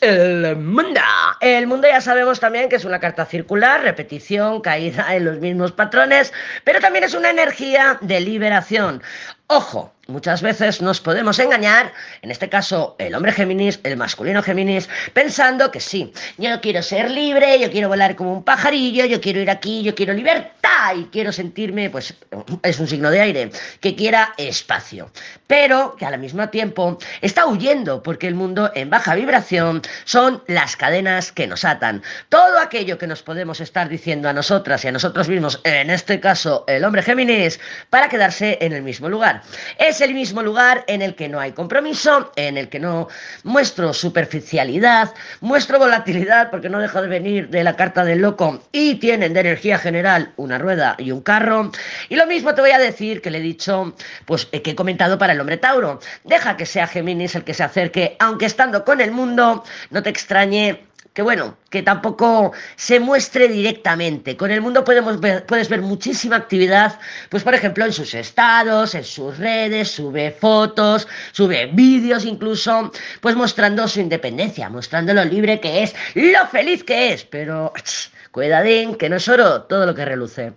El mundo. El mundo ya sabemos también que es una carta circular, repetición, caída en los mismos patrones, pero también es una energía de liberación. Ojo, muchas veces nos podemos engañar, en este caso el hombre Géminis, el masculino Géminis, pensando que sí, yo quiero ser libre, yo quiero volar como un pajarillo, yo quiero ir aquí, yo quiero libertad y quiero sentirme, pues es un signo de aire, que quiera espacio, pero que al mismo tiempo está huyendo porque el mundo en baja vibración son las cadenas que nos atan. Todo aquello que nos podemos estar diciendo a nosotras y a nosotros mismos, en este caso el hombre Géminis, para quedarse en el mismo lugar. Es el mismo lugar en el que no hay compromiso, en el que no muestro superficialidad, muestro volatilidad porque no deja de venir de la carta del loco y tienen de energía general una rueda y un carro. Y lo mismo te voy a decir que le he dicho, pues eh, que he comentado para el hombre Tauro. Deja que sea Géminis el que se acerque, aunque estando con el mundo, no te extrañe que bueno, que tampoco se muestre directamente. Con el mundo podemos ver, puedes ver muchísima actividad, pues por ejemplo en sus estados, en sus redes, sube fotos, sube vídeos incluso, pues mostrando su independencia, mostrando lo libre que es, lo feliz que es, pero cuidadín, que no es oro todo lo que reluce.